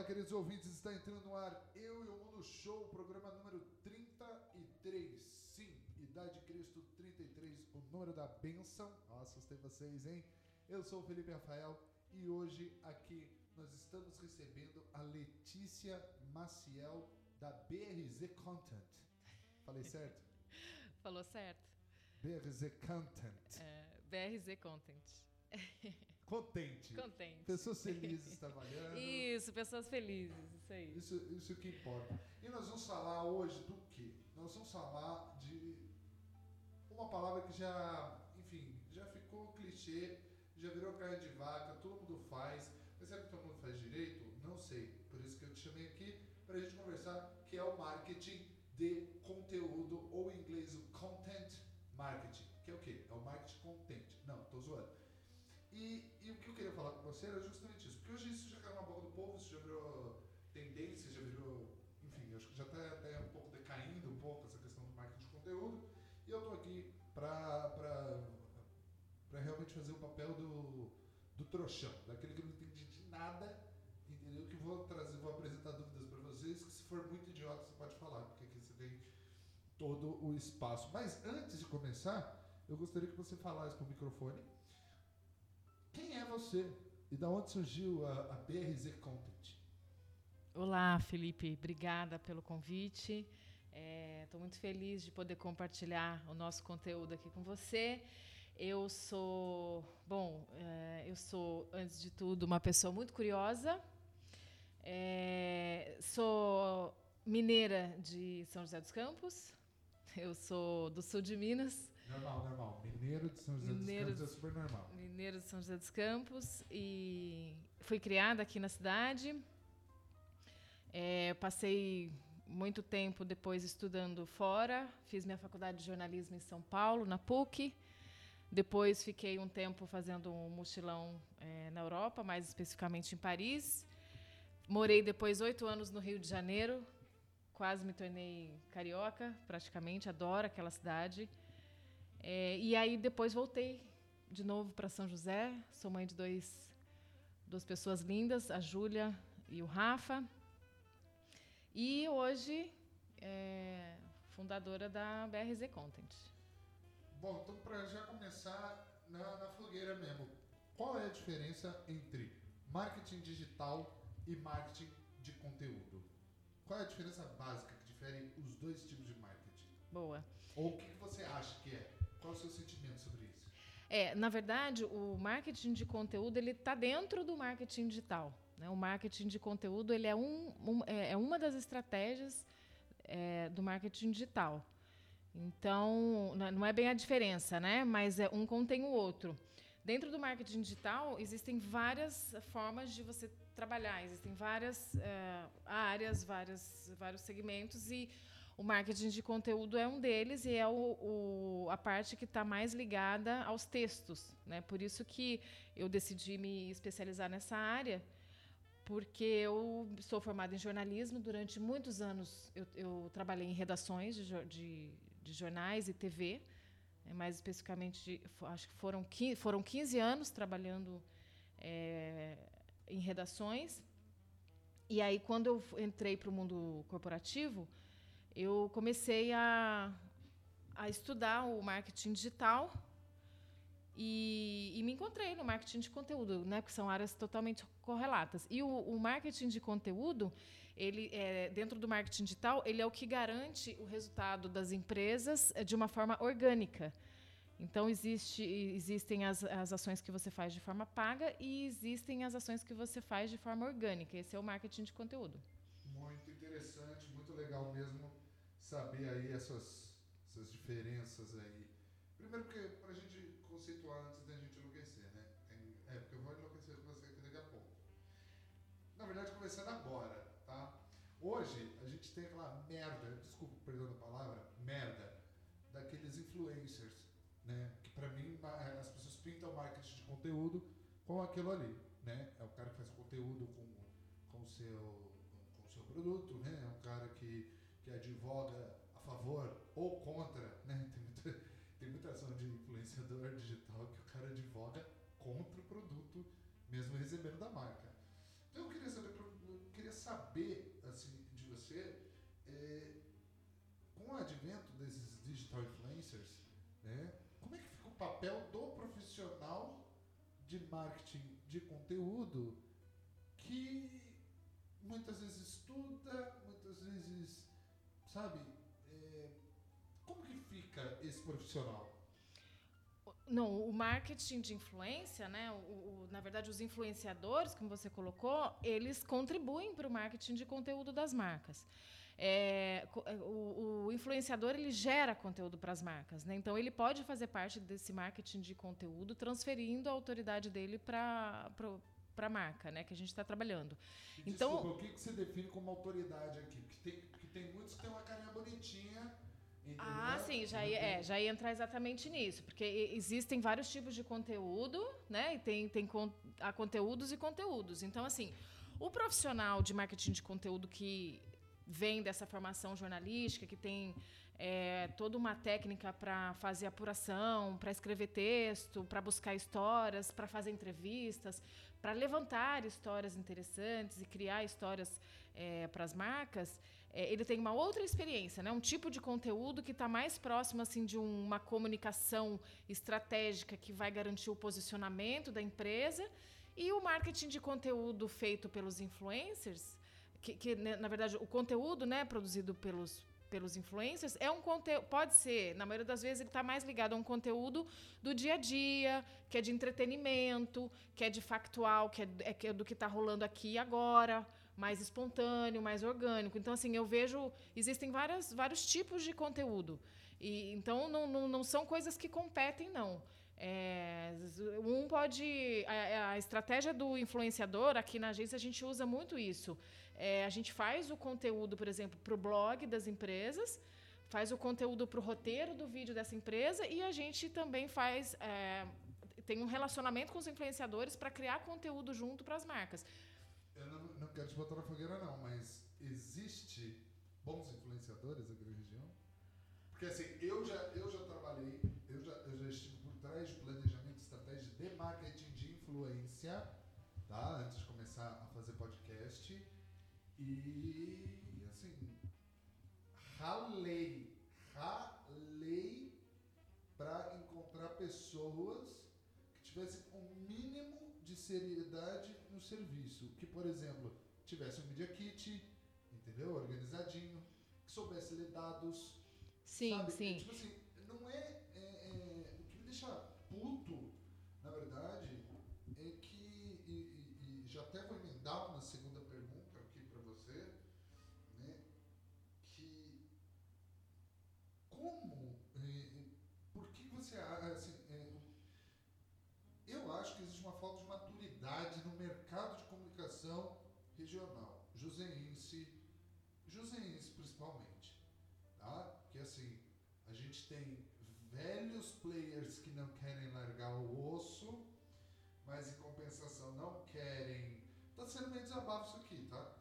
Olá, queridos ouvintes, está entrando no ar Eu e o Mundo Show, programa número 33. Sim, Idade Cristo 33, o número da benção. Ó, assustei vocês, hein? Eu sou o Felipe Rafael e hoje aqui nós estamos recebendo a Letícia Maciel da BRZ Content. Falei certo? Falou certo. BRZ Content. É, BRZ Content. Contente. Contente. Pessoas felizes trabalhando. Isso, pessoas felizes, isso aí. Isso, isso que importa. E nós vamos falar hoje do quê? Nós vamos falar de uma palavra que já, enfim, já ficou clichê, já virou carne de vaca, todo mundo faz. Mas será que todo mundo faz direito? Não sei. Por isso que eu te chamei aqui para a gente conversar, que é o marketing de conteúdo, ou em inglês o content marketing, que é o quê? É o marketing content. Não, tô zoando. E, falar com você era justamente isso, porque hoje isso já caiu na boca do povo, isso já virou tendência, já virou, enfim, acho que já está até um pouco decaindo um pouco essa questão do marketing de conteúdo, e eu estou aqui para realmente fazer o papel do, do trouxão, daquele que não entende de nada, entendeu? Que vou trazer, vou apresentar dúvidas para vocês, que se for muito idiota você pode falar, porque aqui você tem todo o espaço. Mas antes de começar, eu gostaria que você falasse para o microfone quem é você e da onde surgiu a, a BRZ Content? Olá, Felipe. Obrigada pelo convite. Estou é, muito feliz de poder compartilhar o nosso conteúdo aqui com você. Eu sou, bom, é, eu sou antes de tudo uma pessoa muito curiosa. É, sou mineira de São José dos Campos. Eu sou do sul de Minas. Normal, normal. Mineiro de São José Mineiro, dos Campos é super normal. Mineiro de São José dos Campos. E fui criada aqui na cidade. É, passei muito tempo depois estudando fora. Fiz minha faculdade de jornalismo em São Paulo, na PUC. Depois fiquei um tempo fazendo um mochilão é, na Europa, mais especificamente em Paris. Morei depois oito anos no Rio de Janeiro. Quase me tornei carioca, praticamente. Adoro aquela cidade. É, e aí depois voltei de novo para São José. Sou mãe de dois, duas pessoas lindas, a Júlia e o Rafa. E hoje é fundadora da BRZ Content. Bom, então para já começar na, na fogueira mesmo, qual é a diferença entre marketing digital e marketing de conteúdo? Qual é a diferença básica que difere os dois tipos de marketing? Boa. Ou o que você acha que é? Qual o seu sentimento sobre isso? É, na verdade, o marketing de conteúdo ele está dentro do marketing digital. Né? O marketing de conteúdo ele é, um, um é, é uma das estratégias é, do marketing digital. Então, não é bem a diferença, né? Mas é um contém o outro. Dentro do marketing digital existem várias formas de você trabalhar, existem várias é, áreas, várias, vários segmentos e o marketing de conteúdo é um deles e é o, o a parte que está mais ligada aos textos. Né? Por isso que eu decidi me especializar nessa área, porque eu sou formada em jornalismo. Durante muitos anos eu, eu trabalhei em redações de, de, de jornais e TV, né? mais especificamente, acho que foram 15, foram 15 anos trabalhando é, em redações. E aí, quando eu entrei para o mundo corporativo, eu comecei a, a estudar o marketing digital e, e, me encontrei no marketing de conteúdo, né, que são áreas totalmente correlatas. E o, o marketing de conteúdo, ele é, dentro do marketing digital, ele é o que garante o resultado das empresas de uma forma orgânica. Então existe, existem as, as ações que você faz de forma paga e existem as ações que você faz de forma orgânica. Esse é o marketing de conteúdo. Muito interessante, muito legal mesmo saber aí essas, essas diferenças aí. Primeiro porque para a gente conceituar antes da gente enlouquecer, né? Tem, é, porque eu vou enlouquecer com você aqui daqui a pouco. Na verdade, começando agora, tá? Hoje a gente tem aquela merda, desculpa, perdão a palavra, merda, daqueles influencers, né? Que para mim as pessoas pintam marketing de conteúdo com aquilo ali, né? É o cara que faz conteúdo com, com o seu com seu produto, né? É um cara que que advoga a favor ou contra, né? Tem muita, tem muita ação de influenciador digital que o cara advoga contra o produto, mesmo recebendo da marca. Então eu queria saber, eu queria saber assim de você é, com o advento desses digital influencers, né? Como é que fica o papel do profissional de marketing de conteúdo que muitas vezes estuda, muitas vezes, sabe, é, como que fica esse profissional? Não, o marketing de influência, né? O, o, na verdade, os influenciadores, como você colocou, eles contribuem para o marketing de conteúdo das marcas. É, é, o, o, influenciador ele gera conteúdo para as marcas, né? Então ele pode fazer parte desse marketing de conteúdo, transferindo a autoridade dele para para a marca, né? Que a gente está trabalhando. E, então, desculpa, o que, que você define como autoridade aqui? Porque tem, tem muitos que têm uma carinha bonitinha ah, sim, já ia, é, já ia entrar exatamente nisso, porque existem vários tipos de conteúdo, né? E tem, tem há conteúdos e conteúdos. Então, assim, o profissional de marketing de conteúdo que vem dessa formação jornalística, que tem é, toda uma técnica para fazer apuração, para escrever texto, para buscar histórias, para fazer entrevistas, para levantar histórias interessantes e criar histórias é, para as marcas é, ele tem uma outra experiência, né? um tipo de conteúdo que está mais próximo assim de uma comunicação estratégica que vai garantir o posicionamento da empresa e o marketing de conteúdo feito pelos influencers, que, que né, na verdade o conteúdo né, produzido pelos pelos influencers é um conteúdo pode ser na maioria das vezes ele está mais ligado a um conteúdo do dia a dia que é de entretenimento que é de factual que é, é, é do que está rolando aqui e agora mais espontâneo, mais orgânico. Então, assim, eu vejo. Existem várias, vários tipos de conteúdo. E, então, não, não, não são coisas que competem, não. É, um pode. A, a, estratégia do influenciador, aqui na agência, a gente usa muito isso. É, a gente faz o conteúdo, por exemplo, para o blog das empresas, faz o conteúdo para o roteiro do vídeo dessa empresa e a gente também faz. É, tem um relacionamento com os influenciadores para criar conteúdo junto para as marcas eu não, não quero te botar na fogueira não, mas existe bons influenciadores aqui na região? Porque assim, eu já, eu já trabalhei, eu já, eu já estive por trás de planejamento estratégia de marketing de influência, tá? Antes de começar a fazer podcast. E assim, ralei, ralei para encontrar pessoas que tivessem seriedade no serviço. Que, por exemplo, tivesse um Media Kit, entendeu? Organizadinho, que soubesse ler dados. Sim, sabe? sim. É, tipo assim, não é, é, é, O que me deixa puto, na verdade, maturidade no mercado de comunicação regional, joseense, joseense principalmente, tá? Porque assim, a gente tem velhos players que não querem largar o osso, mas em compensação não querem. Tá sendo meio desabafo isso aqui, tá?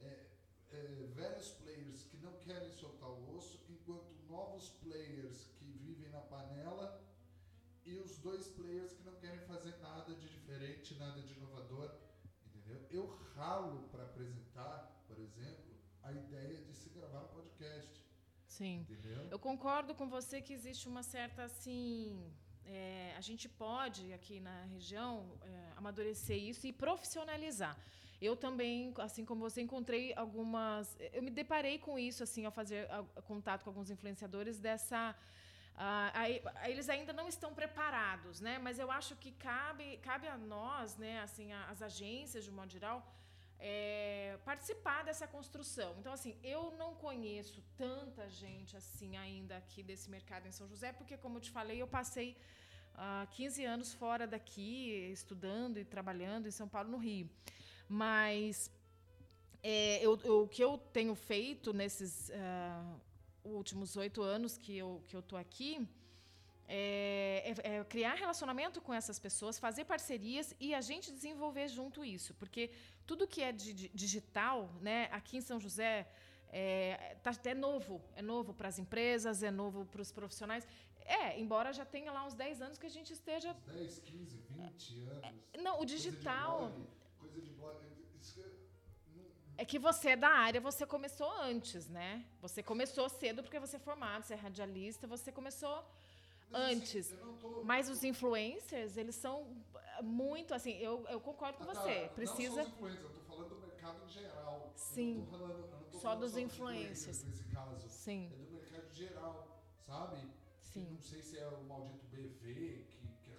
É, é, velhos players que não querem soltar o osso, enquanto novos players que vivem na panela e os dois players que não querem fazer nada de diferente, nada de inovador, entendeu? Eu ralo para apresentar, por exemplo, a ideia de se gravar um podcast. Sim. Entendeu? Eu concordo com você que existe uma certa assim. É, a gente pode aqui na região é, amadurecer isso e profissionalizar. Eu também, assim como você, encontrei algumas. Eu me deparei com isso assim ao fazer contato com alguns influenciadores dessa ah, aí, eles ainda não estão preparados, né? Mas eu acho que cabe, cabe a nós, né? Assim, as agências de um modo geral, é, participar dessa construção. Então, assim, eu não conheço tanta gente assim ainda aqui desse mercado em São José, porque, como eu te falei, eu passei uh, 15 anos fora daqui, estudando e trabalhando em São Paulo, no Rio. Mas é, eu, eu, o que eu tenho feito nesses. Uh, últimos oito anos que eu, que eu tô aqui, é, é, é, criar relacionamento com essas pessoas, fazer parcerias e a gente desenvolver junto isso. Porque tudo que é de, digital, né, aqui em São José, é, tá, é novo. É novo para as empresas, é novo para os profissionais. É, embora já tenha lá uns 10 anos que a gente esteja. 10, 15, 20 anos. Não, o digital. Coisa de blog. Coisa de blog É que você é da área, você começou antes, né? Você começou cedo porque você é formado, você é radialista, você começou Mas, assim, antes. eu não tô- Mas os influencers, eles são muito assim, eu, eu concordo com Ah, tá, você. Não Precisa. só os influencers, eu tô falando do mercado em geral. Eu Sim. não falando- eu não Só dos dos influencers. Nesse caso. Sim, É do mercado geral, sabe? sim. Não sei se é o maldito BV, que, que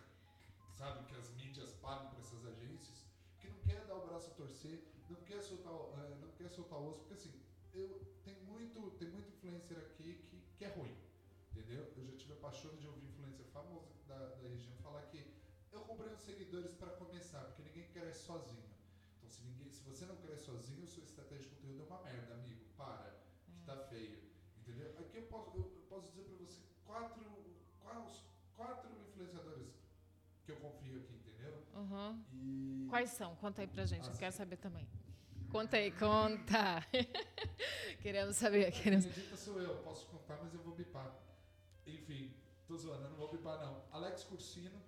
sabe que as mídias pagam para essas agências, que não quer dar o braço a torcer, não quer soltar, eh, não quer soltar o osso, porque assim, eu tem muito, tem muito influencer aqui que, que é ruim, entendeu? Eu já tive a paixão de ouvir influencer famoso da, da região falar que eu comprei os seguidores para começar, porque ninguém cresce sozinho. Então se ninguém, se você não cresce sozinho, sua estratégia de conteúdo é uma merda, amigo. Para, que tá feio. Entendeu? Aqui eu posso, eu, eu posso dizer pra você quatro, quais, quatro influenciadores que eu confio aqui? Uhum. E. Quais são? Conta aí pra gente, eu quero saber também. Conta aí, conta. queremos saber, queremos. dica sou eu, posso contar, mas eu vou bipar. Enfim, tô zoando, eu não vou bipar não. Alex Cursino,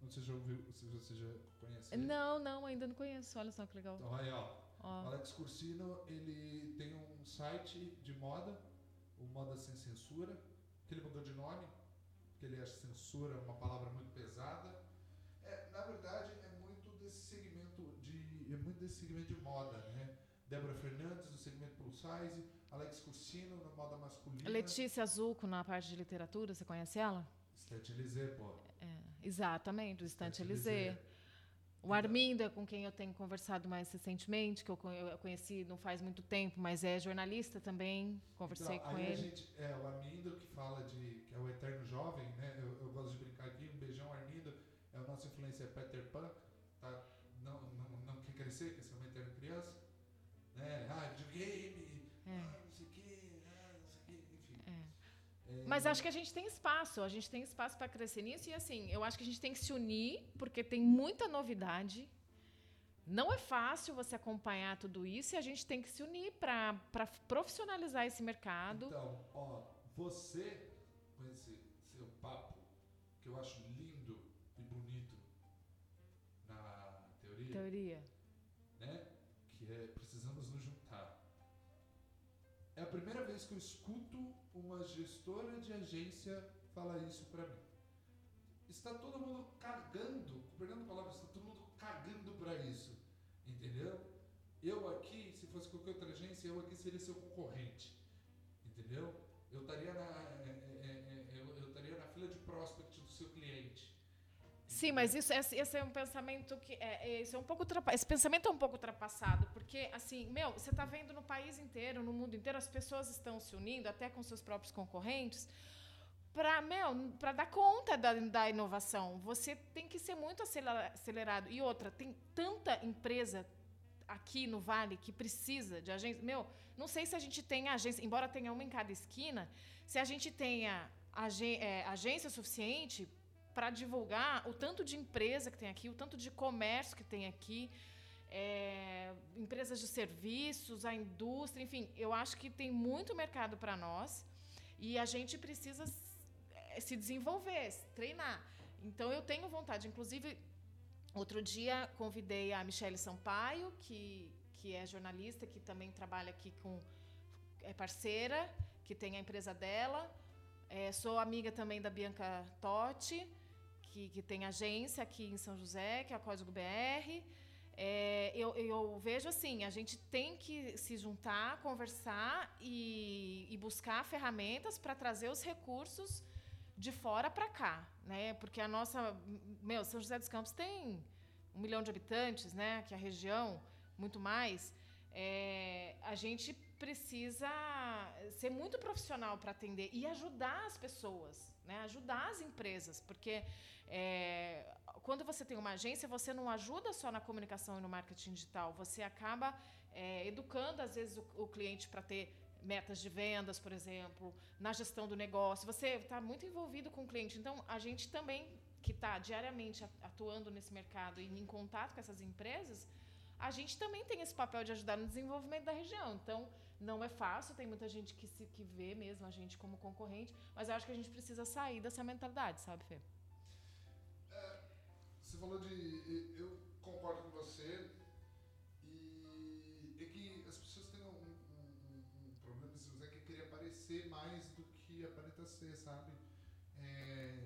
não sei se já ouviu, se você já conhece. ele. Não, não, ainda não conheço. Olha só que legal. Então aí, ó. Ó. Alex Cursino, ele tem um site de moda, o Moda Sem Censura, que ele mudou de nome, porque ele acha censura uma palavra muito pesada. É, na verdade, é muito desse segmento de, é muito desse segmento de moda, né? Débora Fernandes, no segmento plus size, Alex Cursino, na moda masculina. Letícia Zuco, na parte de literatura, você conhece ela? Estante Elysée, pô. É, exatamente, o Estante Elysée. O Armindo é com quem eu tenho conversado mais recentemente, que eu co- eu conheci não faz muito tempo, mas é jornalista também. Conversei Então, com ele. gente, é, o Armindo que fala de, que é o eterno jovem, né? Eu, eu gosto de brincar aqui, um beijão Armindo, é nosso influencer Peter Pan, tá? Não, não, não quer crescer, quer ser uma eterna criança, né? Ah, videogame, É. ah, não sei o quê, ah, não sei o quê, enfim. É, Mas acho que a gente tem espaço, a gente tem espaço para crescer nisso e assim, eu acho que a gente tem que se unir, porque tem muita novidade. Não é fácil você acompanhar tudo isso e a gente tem que se unir para profissionalizar esse mercado. Então, ó, você, com esse seu papo, que eu acho teoria, Teoria. né? Que é precisamos nos juntar. É a primeira vez que eu escuto uma gestora de agência falar isso pra mim. Está todo mundo cagando, perdendo palavras, está todo mundo cagando pra isso, entendeu? Eu aqui, se fosse qualquer outra agência, eu aqui seria seu concorrente, entendeu? Eu estaria na, Sim, mas isso, esse, esse é um pensamento que é, é, esse é um pouco esse pensamento é um pouco ultrapassado, porque assim, meu, você está vendo no país inteiro, no mundo inteiro, as pessoas estão se unindo até com seus próprios concorrentes para meu, para dar conta da, da inovação. Você tem que ser muito acelera- acelerado. E outra, tem tanta empresa aqui no Vale que precisa de agência. Meu, não sei se a gente tem agência, embora tenha uma em cada esquina, se a gente tenha é, agência suficiente para divulgar o tanto de empresa que tem aqui, o tanto de comércio que tem aqui, é, empresas de serviços, a indústria, enfim, eu acho que tem muito mercado para nós e a gente precisa eh, se desenvolver, se treinar. Então eu tenho vontade, inclusive outro dia convidei a Michele Sampaio, que que é jornalista, que também trabalha aqui com é parceira, que tem a empresa dela. É, sou amiga também da Bianca Totti, que, que tem agência aqui em São José, que é a Código BR. É, eu, eu vejo assim, a gente tem que se juntar, conversar e, e buscar ferramentas para trazer os recursos de fora para cá, né? Porque a nossa, meu, São José dos Campos tem um milhão de habitantes, né? Que a região, muito mais. É, a gente precisa ser muito profissional para atender e ajudar as pessoas, né? Ajudar as empresas, porque é, quando você tem uma agência, você não ajuda só na comunicação e no marketing digital, você acaba é, educando às vezes o, o cliente para ter metas de vendas, por exemplo, na gestão do negócio. Você está muito envolvido com o cliente. Então, a gente também que está diariamente atuando nesse mercado e em contato com essas empresas, a gente também tem esse papel de ajudar no desenvolvimento da região. Então, não é fácil, tem muita gente que, se, que vê mesmo a gente como concorrente, mas eu acho que a gente precisa sair dessa mentalidade, sabe, Fê? É, você falou de. Eu concordo com você, e é que as pessoas têm um, um, um problema assim, é que queria aparecer mais do que aparenta ser, sabe? É,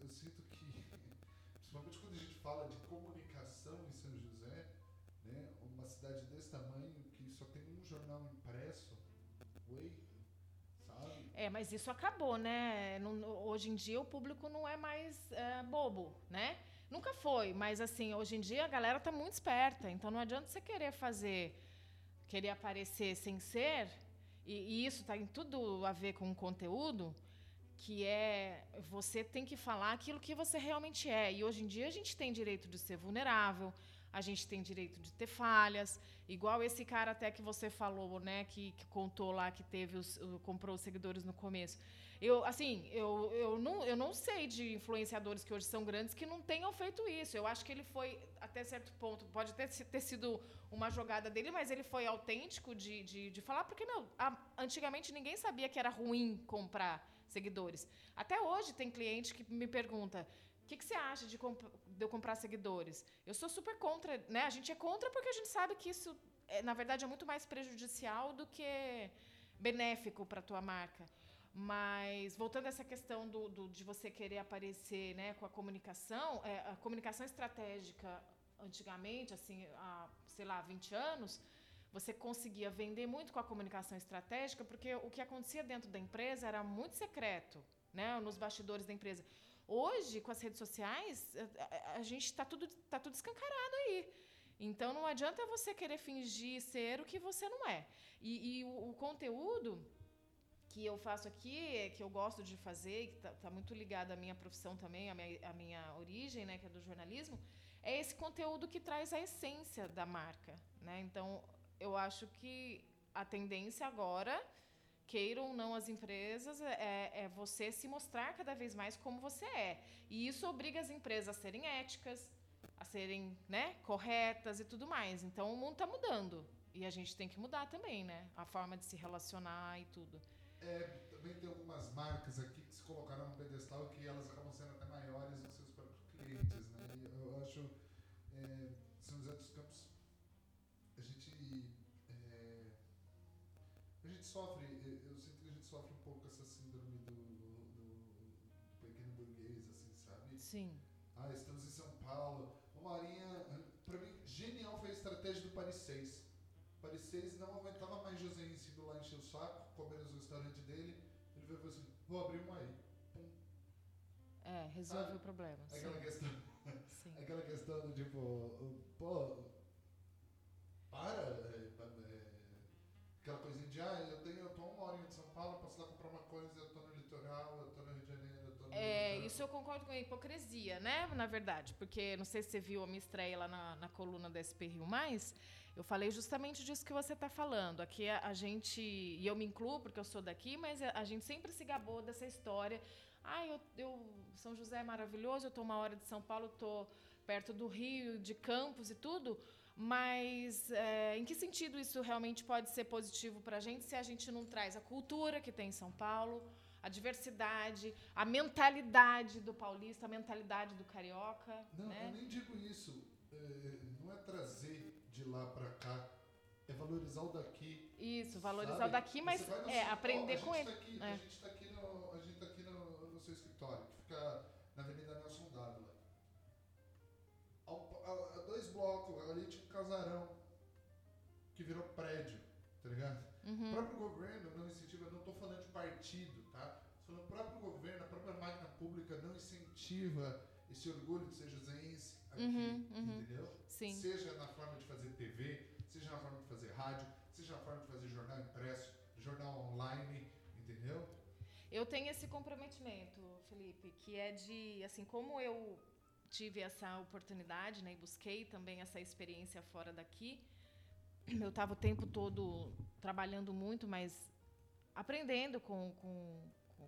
eu sinto que, principalmente quando a gente fala de comunicação em São José, cidade desse tamanho que só tem um jornal impresso, oi, sabe? É, mas isso acabou, né? Hoje em dia o público não é mais é, bobo, né? Nunca foi, mas assim, hoje em dia a galera tá muito esperta, então não adianta você querer fazer, querer aparecer sem ser, e, e isso tá em tudo a ver com o conteúdo, que é você tem que falar aquilo que você realmente é. E hoje em dia a gente tem direito de ser vulnerável, a gente tem direito de ter falhas, igual esse cara até que você falou, né, que, que contou lá que teve os, comprou os seguidores no começo. Eu, assim, eu, eu, não, eu não sei de influenciadores que hoje são grandes que não tenham feito isso. Eu acho que ele foi, até certo ponto, pode ter, ter sido uma jogada dele, mas ele foi autêntico de, de, de falar, porque, meu, a, antigamente ninguém sabia que era ruim comprar seguidores. Até hoje tem cliente que me pergunta: o que, que você acha de, de, eu comprar seguidores? Eu sou super contra, né? A gente é contra porque a gente sabe que isso, é, na verdade, é muito mais prejudicial do que benéfico para a tua marca. Mas voltando a essa questão do, do, de você querer aparecer né, com a comunicação, é, a comunicação estratégica antigamente, assim, há, sei lá, 20 anos, você conseguia vender muito com a comunicação estratégica, porque o que acontecia dentro da empresa era muito secreto, né, nos bastidores da empresa. Hoje, com as redes sociais, a, a gente está tudo, tá tudo escancarado aí. Então, não adianta você querer fingir ser o que você não é. E, e o, o conteúdo que eu faço aqui, que eu gosto de fazer, que está tá muito ligado à minha profissão também, à minha, à minha origem, né, que é do jornalismo, é esse conteúdo que traz a essência da marca. Né? Então, eu acho que a tendência agora, queiram ou não as empresas, é, é você se mostrar cada vez mais como você é. E isso obriga as empresas a serem éticas, a serem né, corretas e tudo mais. Então, o mundo está mudando. E a gente tem que mudar também, né? A forma de se relacionar e tudo. É, também tem algumas marcas aqui que se colocaram no pedestal que elas acabam sendo até maiores do seus próprios clientes, né? E eu acho é, São José dos Campos a gente é, a gente sofre eu sinto que a gente sofre um pouco essa síndrome do, do pequeno burguês assim sabe sim ah estamos em São Paulo uma horinha para mim genial foi a estratégia do Paris 6 Paris 6 não aguentava mais José indo lá encher o saco comer nos restaurantes dele, ele veio e falou assim, vou abrir um aí. Pum. É, resolve o problema. Aquela sim. questão. Sim. Aquela questão do tipo, pô, para, é, é, aquela coisinha de, ah, eu tenho, eu tô uma hora em São Paulo, posso lá comprar uma coisa, eu tô no litoral, eu tô no Rio de Janeiro, eu tô no É, isso eu concordo com a hipocrisia, né, na verdade, porque não sei se você viu a minha estreia lá na, na coluna da SP Rio eu falei justamente disso que você está falando. Aqui a, a, gente, e eu me incluo porque eu sou daqui, mas a, a gente sempre se gabou dessa história. Ah, eu, eu, São José é maravilhoso, eu estou uma hora de São Paulo, estou perto do Rio, de Campos e tudo. Mas é, em que sentido isso realmente pode ser positivo para a gente se a gente não traz a cultura que tem em São Paulo, a diversidade, a mentalidade do paulista, a mentalidade do carioca? Não, né? eu nem digo isso. É, não é trazer de lá para cá. É valorizar o daqui. Isso, valorizar sabe? o daqui, mas é aprender com ele. Tá aqui, é. A gente está aqui, no, a gente tá aqui no, no seu escritório, que fica na Avenida Nelson Dois blocos, ali tinha um casarão que virou prédio, tá ligado? Uhum. O próprio governo não incentiva, não estou falando de partido, tá? Falando o próprio governo, a própria máquina pública não incentiva esse orgulho de ser joseense aqui, uhum, uhum. entendeu? Sim. Seja na forma de fazer TV, seja na forma de fazer rádio, seja na forma de fazer jornal impresso, jornal online, entendeu? Eu tenho esse comprometimento, Felipe, que é de, assim, como eu tive essa oportunidade, né, e busquei também essa experiência fora daqui, eu estava o tempo todo trabalhando muito, mas aprendendo com, com,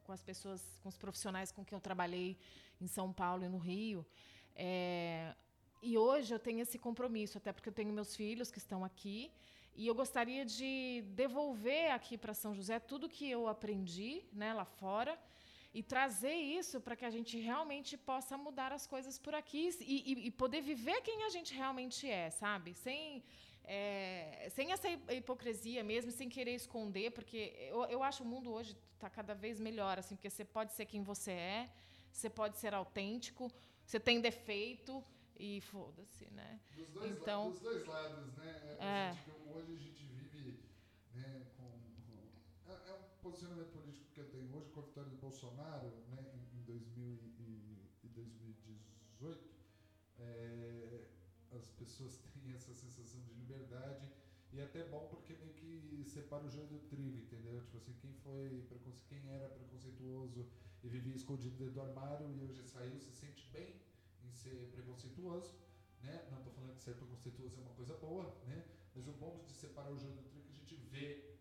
com as pessoas, com os profissionais com quem eu trabalhei em São Paulo e no Rio. É, e hoje eu tenho esse compromisso, até porque eu tenho meus filhos que estão aqui. E eu gostaria de devolver aqui para São José tudo que eu aprendi né, lá fora e trazer isso para que a gente realmente possa mudar as coisas por aqui e, e, e, poder viver quem a gente realmente é, sabe? Sem é, sem essa hipocrisia mesmo, sem querer esconder, porque eu, eu acho o mundo hoje está cada vez melhor, assim, porque você pode ser quem você é, você pode ser autêntico, você tem defeito e foda-se, né? Dos dois, então, dos dois lados, né? É. Hoje a gente vive né, com, com é, é, um posicionamento político que eu tenho hoje com a vitória do Bolsonaro, né, em, em 2000 e, e 2018. É, as pessoas têm essa sensação de liberdade e é até bom porque meio que separa o joio do trigo, entendeu? Tipo assim, quem foi quem era preconceituoso e vivia escondido dentro do armário e hoje saiu, se sente bem em ser preconceituoso, né? Não estou falando que ser preconceituoso é uma coisa boa, né? Mas o bom de separar o joio do trigo é que a gente vê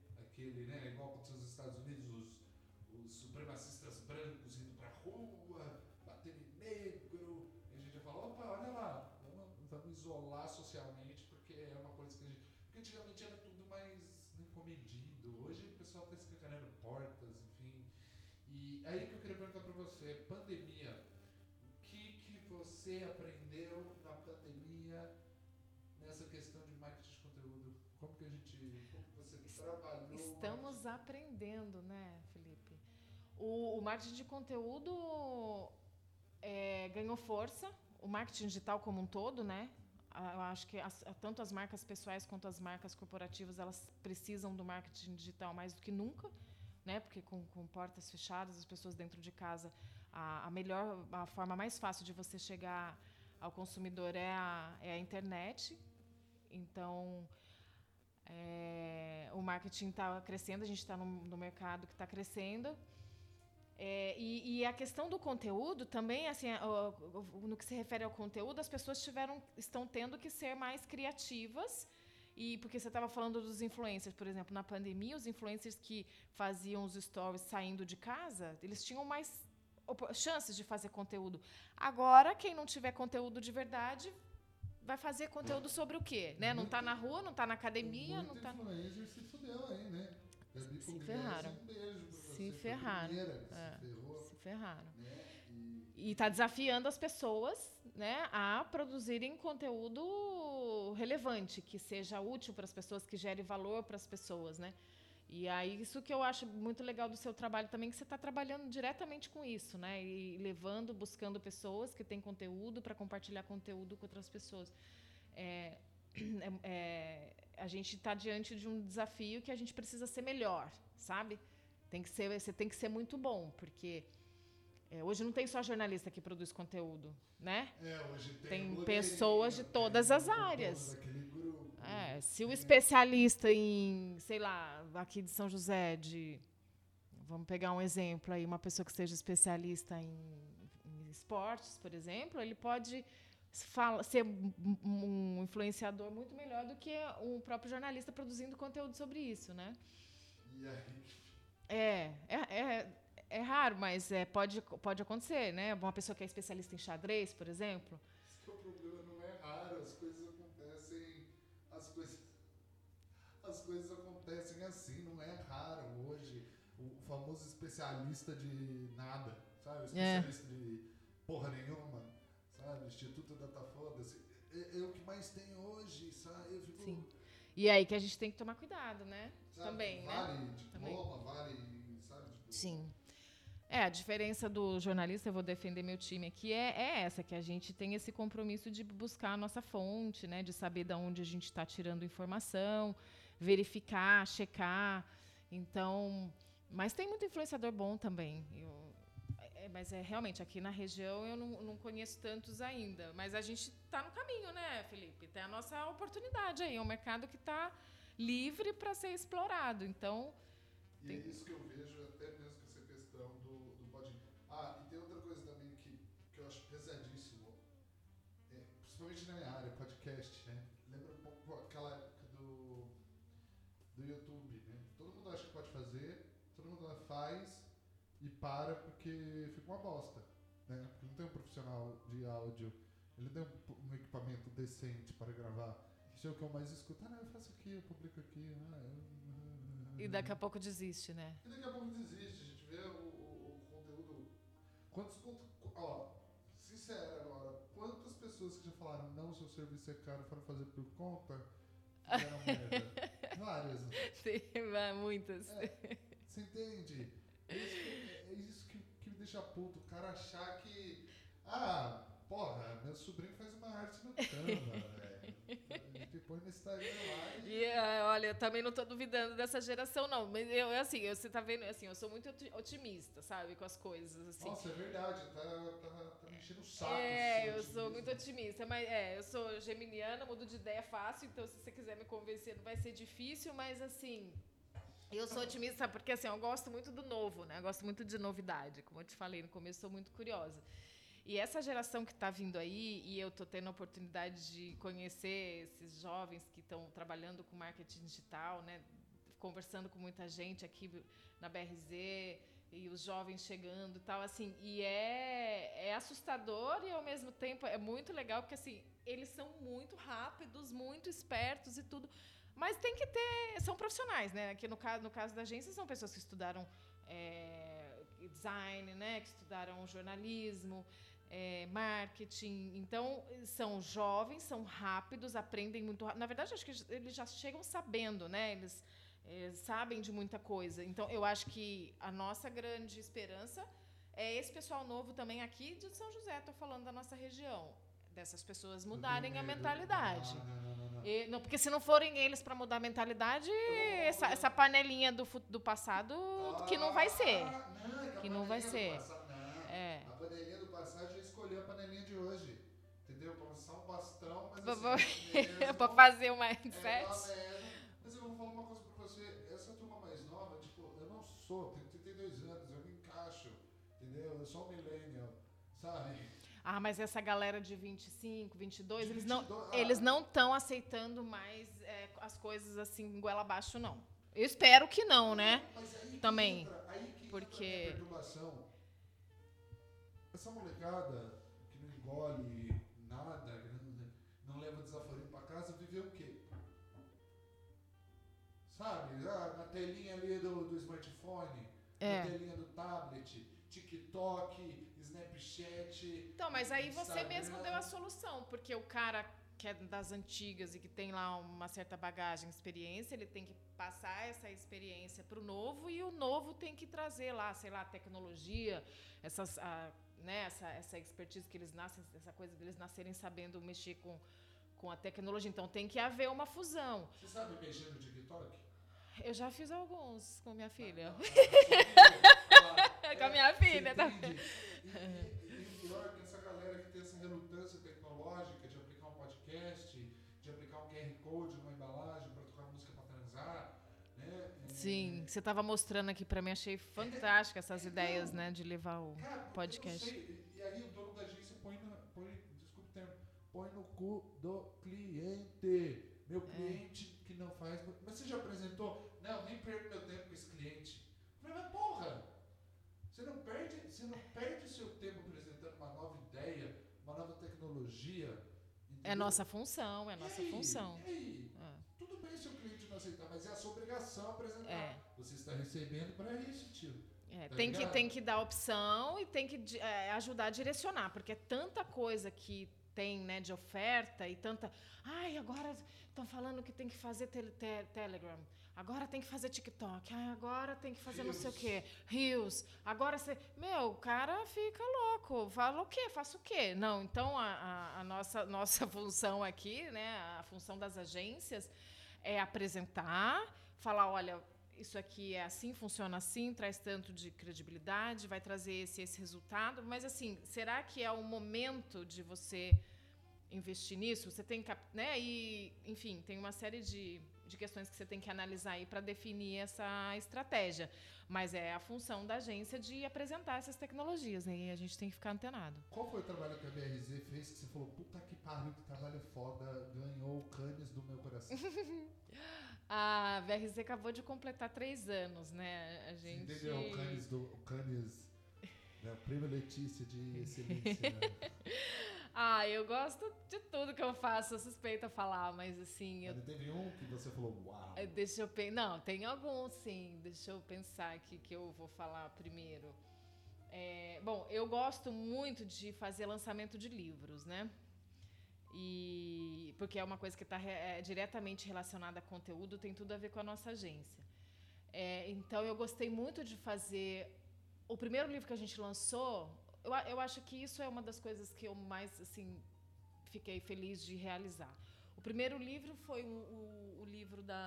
né? Igual aconteceu nos Estados Unidos, os, os supremacistas brancos indo pra rua, batendo em negro, e a gente já fala, opa, olha lá, vamos, vamos isolar socialmente, porque é uma coisa que a gente. Porque antigamente era tudo mais né, comedido, hoje o pessoal está escancarando portas, enfim. E aí que eu queria perguntar para você, pandemia, o que, que você aprendeu na pandemia nessa questão de marketing de conteúdo? Como que a gente, como que você trabalhou? Estamos aprendendo, né, Felipe? O, o marketing de conteúdo é, ganhou força, o marketing digital como um todo, né? Eu acho que as, tanto as marcas pessoais quanto as marcas corporativas elas precisam do marketing digital mais do que nunca, né? Porque com, com portas fechadas, as pessoas dentro de casa, a, a, melhor, a forma mais fácil de você chegar ao consumidor é a, é a internet. Então, é, o marketing está crescendo, a gente está no, mercado que está crescendo. É, e, e, a questão do conteúdo também, assim, no que se refere ao conteúdo, as pessoas tiveram, estão tendo que ser mais criativas. E porque você estava falando dos influencers, por exemplo, na pandemia, os influencers que faziam os stories saindo de casa, eles tinham mais chances de fazer conteúdo. Agora, quem não tiver conteúdo de verdade vai fazer conteúdo sobre o quê? Né? Não está na rua, não está na academia, não está. se fudeu aí, né? Se ferraram. Um beijo se ferraram. É. Se, se ferraram. Né? E está desafiando as pessoas né, a produzirem conteúdo relevante, que seja útil para as pessoas, que gere valor para as pessoas. Né? E aí, isso que eu acho muito legal do seu trabalho também, que você está trabalhando diretamente com isso, né? E levando, buscando pessoas que têm conteúdo para compartilhar conteúdo com outras pessoas. É, é, é, a gente está diante de um desafio que a gente precisa ser melhor, sabe? Tem que ser, você tem que ser muito bom, porque é, hoje não tem só jornalista que produz conteúdo, né? É, hoje tem, tem pessoas de todas as áreas. É, se o especialista em, sei lá, aqui de São José, de vamos pegar um exemplo aí, uma pessoa que seja especialista em, em esportes, por exemplo, ele pode fala, ser um influenciador muito melhor do que o próprio jornalista produzindo conteúdo sobre isso, né? E aí é, é, é, é raro, mas é, pode, pode acontecer, né? Uma pessoa que é especialista em xadrez, por exemplo. Esse é o problema, não é raro, as coisas acontecem, as coisas, as coisas acontecem assim, não é raro hoje. O famoso especialista de nada, sabe? O é. especialista é. de porra nenhuma, sabe? Instituto Datafoda, é, é o que mais tem hoje, sabe? Eu fico... Sim. E aí que a gente tem que tomar cuidado, né? Sabe, Também, vale né? diploma, Também. vale, sabe? Tipo... Sim. É, a diferença do jornalista, eu vou defender meu time aqui, é, é, essa, que a gente tem esse compromisso de buscar a nossa fonte, né? De saber de onde a gente está tirando informação, verificar, checar. Então, mas tem muito influenciador bom também. Eu, é, mas é realmente aqui na região eu não, não conheço tantos ainda. Mas a gente está no caminho, né, Felipe? Tem a nossa oportunidade aí, é um mercado que está livre para ser explorado. Então. E tem... é isso que eu vejo até mesmo com essa questão do, do pode. Ah, e tem outra coisa também que, que eu acho pesadíssimo, é, principalmente na minha área, podcast, né? Faz e para porque fica uma bosta, né? Porque não tem um profissional de áudio, ele não tem um, um equipamento decente para gravar isso é o que eu mais escuto. Ah, não, eu faço aqui, eu publico aqui. Ah, eu... E daqui a pouco desiste, né? E daqui a pouco desiste. A gente vê o, o, o conteúdo. Quantos. Ó, sincero agora, quantas pessoas que já falaram não, seu serviço é caro, foram fazer por conta fizeram merda. Várias. Sim, muitas. É, você entende? É isso, que, é isso que, que me deixa puto. O cara achar que. Ah, porra, meu sobrinho faz uma arte no Canva, velho. Depois no Instagram lá e... uh, olha, eu também não tô duvidando dessa geração, não. Mas eu, assim, eu, você tá vendo, assim, eu sou muito otimista, sabe, com as coisas, assim. Nossa, é verdade, tá, tá, tá me enchendo o saco. É, eu otimismo. sou muito otimista, mas é, eu sou geminiana, mudo de ideia fácil, então se você quiser me convencer não vai ser difícil, mas assim... Eu sou otimista porque assim, eu gosto muito do novo, né? Eu gosto muito de novidade. Como eu te falei no começo, sou muito curiosa. E essa geração que está vindo aí, e eu estou tendo a oportunidade de conhecer esses jovens que estão trabalhando com marketing digital, né? conversando com muita gente aqui na BRZ, e os jovens chegando e tal, assim, e é, é assustador e ao mesmo tempo é muito legal, porque assim, eles são muito rápidos, muito espertos e tudo, mas tem que ter, são profissionais, né? Aqui no caso, no caso da agência, são pessoas que estudaram é, design, né? Que estudaram jornalismo, é, marketing. Então, são jovens, são rápidos, aprendem muito rápido. Na verdade, acho que eles já chegam sabendo, né? Eles é, sabem de muita coisa. Então, eu acho que a nossa grande esperança é esse pessoal novo também aqui de São José, estou falando da nossa região. Dessas pessoas mudarem a mentalidade. Não, não, não, e, não, porque se não forem eles para mudar a mentalidade, essa, essa panelinha do, do passado que não vai ser. Ah, que não vai ser. É. A panelinha do passado escolheu a panelinha de hoje. Entendeu? Pra passar um bastão, mas assim, pra fazer o mindset. É, mas eu vou falar uma coisa pra você. Essa turma mais nova, tipo, eu não sou, tenho 32 anos, eu me encaixo. Entendeu? Eu sou um millennial, sabe? Ah, mas essa galera de 25, 22, de eles 22, não ah, eles não estão aceitando mais é, as coisas assim, goela abaixo, não. Eu espero que não, né? Aí Também. Entra, aí que porque. Essa molecada engole nada, não leva desaforo para casa, viveu o quê? Sabe? Ah, na telinha ali do, do smartphone, é. na telinha do tablet, TikTok, Snapchat. Então, mas aí Instagram. você mesmo deu a solução, porque o cara que é das antigas e que tem lá uma certa bagagem, experiência, ele tem que passar essa experiência para o novo e o novo tem que trazer lá, sei lá, tecnologia, essas. A, né, essa, essa expertise que eles nascem, essa coisa deles nascerem sabendo mexer com, com a tecnologia. Então tem que haver uma fusão. Você sabe mexer no TikTok? Eu já fiz alguns com minha filha. Ah, com a minha filha. Tá? E, e, pior que essa galera que tem essa relutância tecnológica de aplicar um podcast, de aplicar um QR Code numa embalagem para tocar música para transar. Né? Sim, você estava mostrando aqui para mim, achei fantástico essas ideias, né, de levar o cara, podcast. E aí o dono da agência põe, na, põe, desculpe o termo, põe no cu do cliente. Meu é. cliente é. que não faz. Mas você já apresentou? Não, nem perco meu tempo com esse cliente. Mas, mas porra! Você não perde, você não perde seu tempo apresentando uma nova ideia, uma nova tecnologia. Entendeu? É nossa função, é nossa e aí, função. E aí? Ah. Tudo bem se o cliente não aceitar, mas é a sua obrigação apresentar. É. Você está recebendo para isso, tio. É, tá tem, que, tem que dar opção e tem que é, ajudar a direcionar, porque é tanta coisa que tem né, de oferta e tanta. Ai, agora estão falando que tem que fazer te te Telegram. Agora tem que fazer TikTok. Agora tem que fazer Rios. não sei o quê. Rios. Agora você. Meu, o cara fica louco. Fala o quê? Faça o quê? Não, então a, a, a nossa, nossa função aqui, né? A função das agências é apresentar, falar, olha, isso aqui é assim, funciona assim, traz tanto de credibilidade, vai trazer esse, esse resultado. Mas, assim, será que é o momento de você investir nisso? Você tem, né? E, enfim, tem uma série de, de questões que você tem que analisar aí para definir essa estratégia. Mas é a função da agência de apresentar essas tecnologias, né? E a gente tem que ficar antenado. Qual foi o trabalho que a BRZ fez que você falou, puta que pariu, que trabalho foda, ganhou o canis do meu coração? A VRZ acabou de completar três anos, né? A gente... Entendeu? O Canis, do, o Canis né? Prêmio Letícia de excelência. Né? ah, eu gosto de tudo que eu faço, sou suspeita a falar, mas assim... Mas eu... teve um que você falou, uau! É, deixa eu pensar... Não, tem alguns, sim. Deixa eu pensar aqui que eu vou falar primeiro. É, bom, eu gosto muito de fazer lançamento de livros, né? E porque é uma coisa que está é, diretamente relacionada a conteúdo, tem tudo a ver com a nossa agência. É, então eu gostei muito de fazer o primeiro livro que a gente lançou. Eu, eu acho que isso é uma das coisas que eu mais assim fiquei feliz de realizar. O primeiro livro foi o, o, o livro da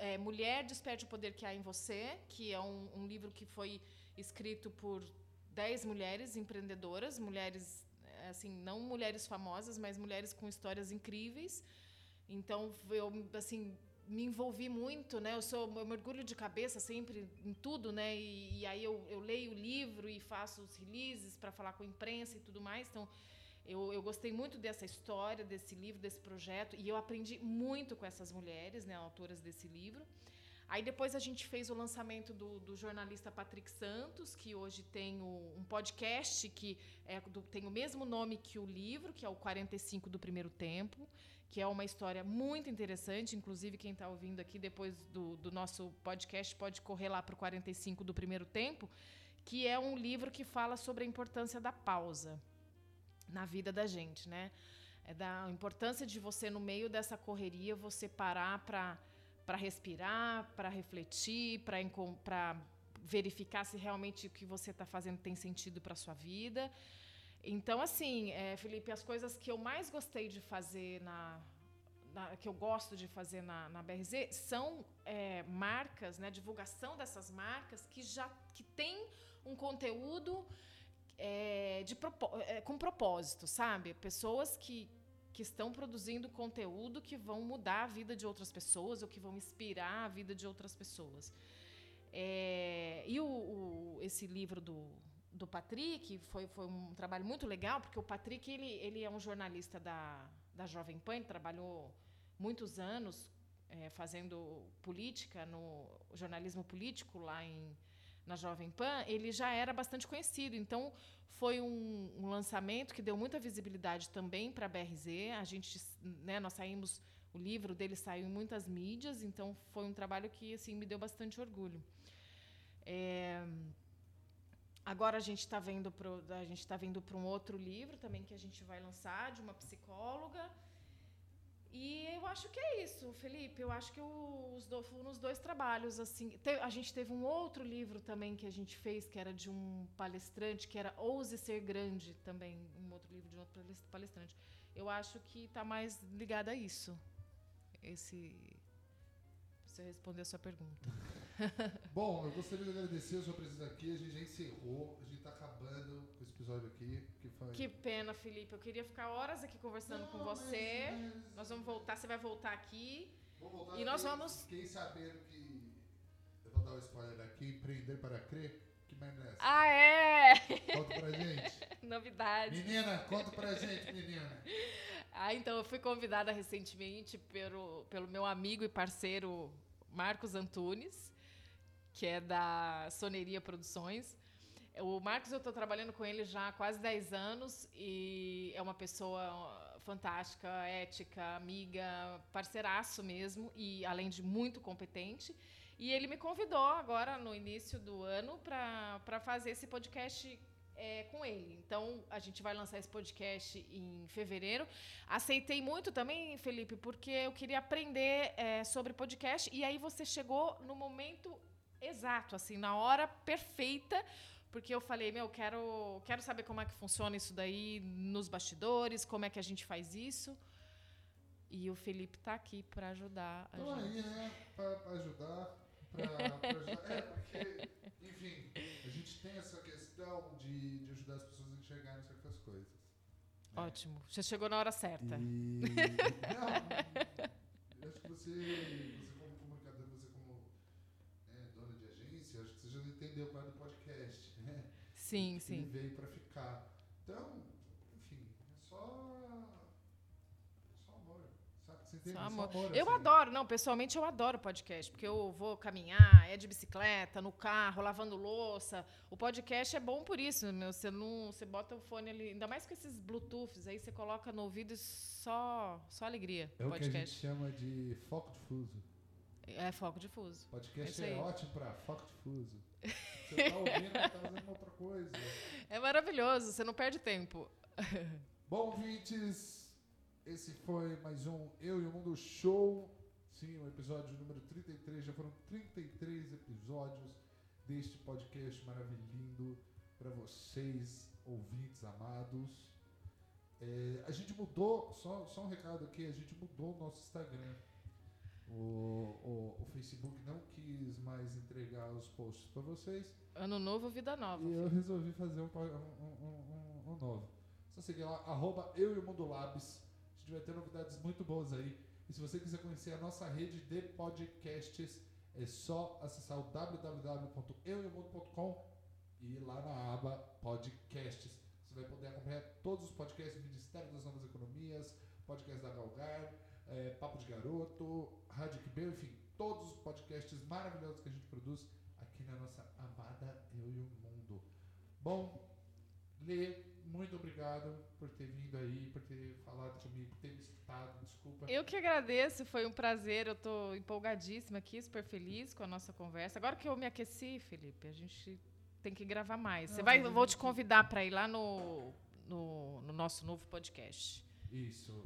é, Mulher Desperte o Poder que Há em Você, que é um, um livro que foi escrito por dez mulheres empreendedoras, mulheres assim não mulheres famosas, mas mulheres com histórias incríveis. Então eu assim me envolvi muito, né? Eu sou eu mergulho de cabeça sempre em tudo, né? E, e aí eu, eu, leio o livro e faço os releases para falar com a imprensa e tudo mais. Então eu, eu, gostei muito dessa história, desse livro, desse projeto, e eu aprendi muito com essas mulheres, né, autoras desse livro. Aí depois a gente fez o lançamento do, do jornalista Patrick Santos, que hoje tem o, um podcast que é do, tem o mesmo nome que o livro, que é o 45 do Primeiro Tempo, que é uma história muito interessante. Inclusive, quem está ouvindo aqui depois do, do nosso podcast pode correr lá para o 45 do Primeiro Tempo, que é um livro que fala sobre a importância da pausa na vida da gente, né? É da importância de você no meio dessa correria você parar para para respirar, para refletir, para verificar se realmente o que você está fazendo tem sentido para sua vida. Então, assim, é, Felipe, as coisas que eu mais gostei de fazer na, na que eu gosto de fazer na, na BRZ são é, marcas, né, divulgação dessas marcas que já que tem um conteúdo é, de, é, com propósito, sabe? Pessoas que, que estão produzindo conteúdo que vão mudar a vida de outras pessoas ou que vão inspirar a vida de outras pessoas. É, e o, o, esse livro do, do Patrick foi, foi um trabalho muito legal, porque o Patrick ele, ele é um jornalista da, da Jovem Pan, trabalhou muitos anos é, fazendo política, no jornalismo político lá em, na Jovem Pan, ele já era bastante conhecido. Então, foi um, um lançamento que deu muita visibilidade também para a BRZ. A gente, né, nós saímos, o livro dele saiu em muitas mídias, então foi um trabalho que assim me deu bastante orgulho. É, agora a gente está vendo pro, a gente está vendo para um outro livro também que a gente vai lançar de uma psicóloga e eu acho que é isso, Felipe. Eu acho que os nos dois trabalhos, assim. Te, a gente teve um outro livro também que a gente fez, que era de um palestrante, que era Ouse Ser Grande, também. Um outro livro de um outro palestrante. Eu acho que está mais ligado a isso. Esse. Você responder a sua pergunta. Bom, eu gostaria de agradecer a sua presença aqui. A gente já encerrou, a gente está acabando com esse episódio aqui. Que, foi... que pena, Felipe. Eu queria ficar horas aqui conversando Não, com você. Mas, mas... Nós vamos voltar, você vai voltar aqui. Vou voltar e nós vamos. Quem sabendo que. Eu vou dar um spoiler aqui: empreender para crer. Que merda é essa? Ah, é? Conta pra gente. Novidade. Menina, conta pra gente, menina. Ah, então eu fui convidada recentemente pelo, pelo meu amigo e parceiro Marcos Antunes que é da Soneria Produções. O Marcos, eu estou trabalhando com ele já há quase 10 anos e é uma pessoa fantástica, ética, amiga, parceiraço mesmo e além de muito competente. E ele me convidou agora no início do ano para fazer esse podcast é, com ele. Então, a gente vai lançar esse podcast em fevereiro. Aceitei muito também, Felipe, porque eu queria aprender é, sobre podcast. E aí você chegou no momento exato, assim, na hora perfeita, porque eu falei, meu, quero, quero saber como é que funciona isso daí nos bastidores, como é que a gente faz isso. E o Felipe está aqui para ajudar a Tô gente. aí, né? Para ajudar. Pra ajudar. É, porque, enfim, gente tem essa questão de, de ajudar as pessoas a enxergarem certas coisas. Né? Ótimo. Você chegou na hora certa. E... Não, eu acho que você, você entendeu qual é do podcast, né? Sim, Ele sim. veio para ficar. Então, enfim, é só. Só amor. Sabe? Você entende? Só amor. Só eu assim. adoro, não, pessoalmente eu adoro podcast, porque eu vou caminhar, é de bicicleta, no carro, lavando louça. O podcast é bom por isso, meu. Você não. Você bota o fone ali, ainda mais com esses Bluetooths, aí você coloca no ouvido e só, só alegria. É podcast. o que a gente chama de foco difuso. É foco difuso. Podcast é, é ótimo para foco difuso. Você tá ouvindo, tá fazendo outra coisa. É maravilhoso, você não perde tempo. Bom, ouvintes, Esse foi mais um Eu e o Mundo Show. Sim, o episódio número 33. Já foram 33 episódios deste podcast maravilhoso para vocês, ouvintes amados. É, a gente mudou, só, só um recado aqui, a gente mudou o nosso Instagram. O, o, o Facebook não quis mais entregar os posts para vocês. Ano novo, vida nova. E eu resolvi fazer um, um, um, um novo. Só seguir lá, arroba eu e o Mundo Labs. Gente vai ter novidades muito boas aí. E se você quiser conhecer a nossa rede de podcasts, é só acessar o www.euemundo.com e ir lá na aba podcasts. Você vai poder acompanhar todos os podcasts do Ministério das Novas Economias, podcast da Galgar, é, Papo de Garoto, Rádio Quibeu, enfim, todos os podcasts maravilhosos que a gente produz aqui na nossa amada Eu e o Mundo. Bom, Lê, muito obrigado por ter vindo aí, por ter falado comigo, por ter me escutado, desculpa. Eu que agradeço, foi um prazer, eu estou empolgadíssima aqui, super feliz com a nossa conversa. Agora que eu me aqueci, Felipe, a gente tem que gravar mais. Você Não, vai, mas a vou te convidar para ir lá no, no, no nosso novo podcast. Isso,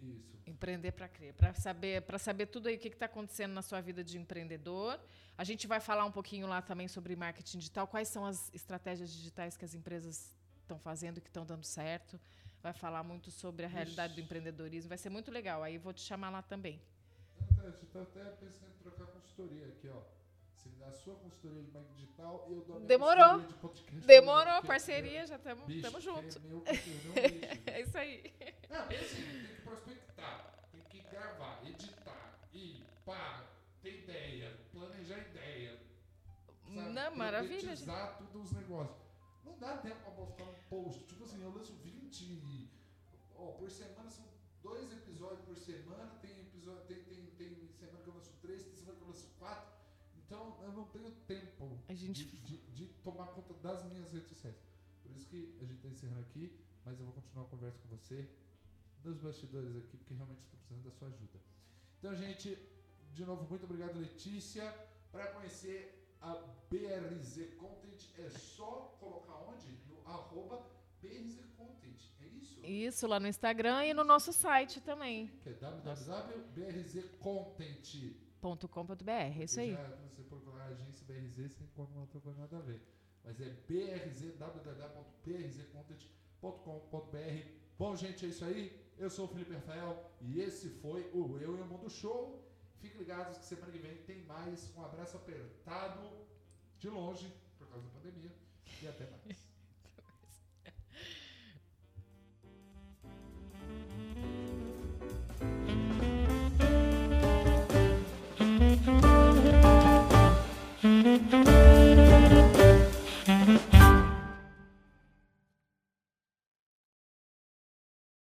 isso. Empreender para crer, para saber, para saber tudo aí o que está acontecendo na sua vida de empreendedor. A gente vai falar um pouquinho lá também sobre marketing digital, quais são as estratégias digitais que as empresas estão fazendo que estão dando certo. Vai falar muito sobre a realidade do Ixi. empreendedorismo, vai ser muito legal. Aí vou te chamar lá também. Eu estou até pensando em trocar consultoria aqui, ó. Você me dá a sua consultoria de marketing digital e eu dou a minha Demorou. consultoria de podcast. Demorou, Porque parceria, já estamos juntos. É meu é bicho. É isso aí. Não, assim, tem que prospectar, tem que gravar, editar, e pá, ter ideia, planejar ideia. sabe? Não, maravilha, gente. Tudo os negócios. Não dá tempo pra postar um post. Tipo assim, eu lanço 20. Ó, por semana são dois episódios por semana. Tem, episódio, tem, tem, tem semana que eu lanço três, tem semana que eu lanço quatro. Então eu não tenho tempo A gente- de, de- de tomar conta das minhas redes sociais. Por isso que a gente tá encerrando aqui, mas eu vou continuar a conversa com você dos bastidores aqui, porque realmente estou precisando da sua ajuda. Então, gente, de novo, muito obrigado, Letícia. Para conhecer a BRZ Content, é só colocar onde? No arroba BRZ Content, é isso? Isso, lá no Instagram e no nosso site também. Que é www.brzcontent. .com.br, é isso aí. Já, você procurar a agência BRZ, você encontra uma outra coisa nada a ver. Mas é BRZ, www.brzcontent.com.br. Bom, gente, é isso aí. Eu sou o Felipe Rafael e esse foi o Eu e o Mundo Show. Fiquem ligados que semana que vem tem mais um abraço apertado de longe por causa da pandemia e até mais.